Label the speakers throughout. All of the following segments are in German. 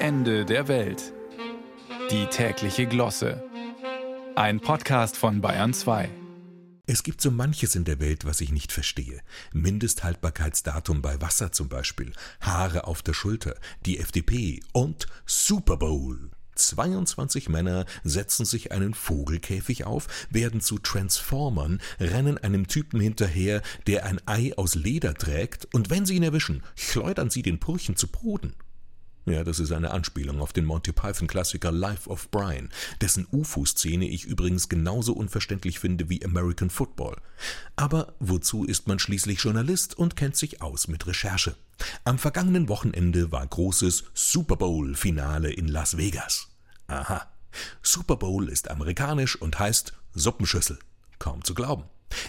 Speaker 1: Ende der Welt. Die tägliche Glosse. Ein Podcast von Bayern 2.
Speaker 2: Es gibt so manches in der Welt, was ich nicht verstehe. Mindesthaltbarkeitsdatum bei Wasser zum Beispiel, Haare auf der Schulter, die FDP und Super Bowl. 22 Männer setzen sich einen Vogelkäfig auf, werden zu Transformern, rennen einem Typen hinterher, der ein Ei aus Leder trägt, und wenn sie ihn erwischen, schleudern sie den Purchen zu Boden. Ja, das ist eine Anspielung auf den Monty Python-Klassiker Life of Brian, dessen UFO-Szene ich übrigens genauso unverständlich finde wie American Football. Aber wozu ist man schließlich Journalist und kennt sich aus mit Recherche? Am vergangenen Wochenende war großes Super Bowl-Finale in Las Vegas. Aha. Super Bowl ist amerikanisch und heißt Suppenschüssel. Kaum zu glauben.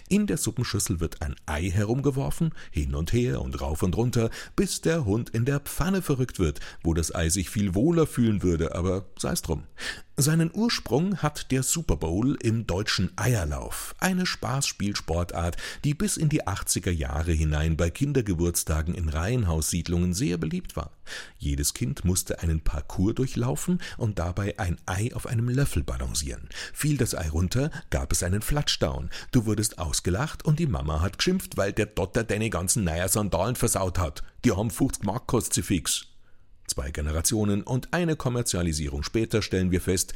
Speaker 2: In der Suppenschüssel wird ein Ei herumgeworfen, hin und her und rauf und runter, bis der Hund in der Pfanne verrückt wird, wo das Ei sich viel wohler fühlen würde, aber sei's drum. Seinen Ursprung hat der Super Bowl im deutschen Eierlauf, eine Spaßspielsportart, die bis in die 80er Jahre hinein bei Kindergeburtstagen in Reihenhaussiedlungen sehr beliebt war. Jedes Kind musste einen Parcours durchlaufen und dabei ein Ei auf einem Löffel balancieren. Fiel das Ei runter, gab es einen Flatschdown. Du wurdest ausgelacht und die Mama hat geschimpft, weil der Dotter deine ganzen Neuer Sandalen versaut hat. Die haben 50 Mark kostet fix. Zwei Generationen und eine Kommerzialisierung. Später stellen wir fest,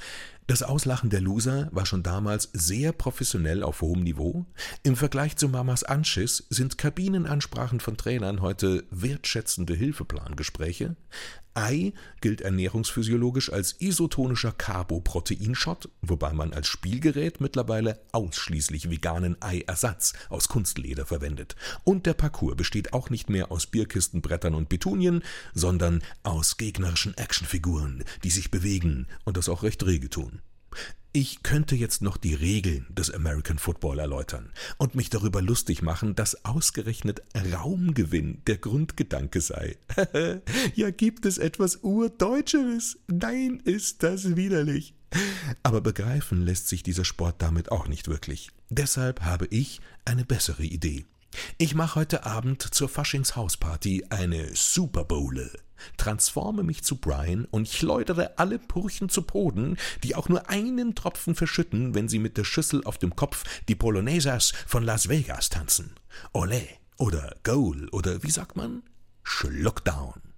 Speaker 2: das Auslachen der Loser war schon damals sehr professionell auf hohem Niveau. Im Vergleich zu Mamas Anschiss sind Kabinenansprachen von Trainern heute wertschätzende Hilfeplangespräche. Ei gilt ernährungsphysiologisch als isotonischer Carboproteinshot, wobei man als Spielgerät mittlerweile ausschließlich veganen Eiersatz aus Kunstleder verwendet. Und der Parcours besteht auch nicht mehr aus Bierkistenbrettern und Petunien, sondern aus gegnerischen Actionfiguren, die sich bewegen und das auch recht rege tun. Ich könnte jetzt noch die Regeln des American Football erläutern und mich darüber lustig machen, dass ausgerechnet Raumgewinn der Grundgedanke sei. ja, gibt es etwas Urdeutsches? Nein, ist das widerlich. Aber begreifen lässt sich dieser Sport damit auch nicht wirklich. Deshalb habe ich eine bessere Idee. Ich mache heute Abend zur Faschingshausparty eine Super Bowle transforme mich zu Brian und schleudere alle Purchen zu Boden, die auch nur einen Tropfen verschütten, wenn sie mit der Schüssel auf dem Kopf die Polonesas von Las Vegas tanzen. Olé oder Goal oder wie sagt man? Schluckdown.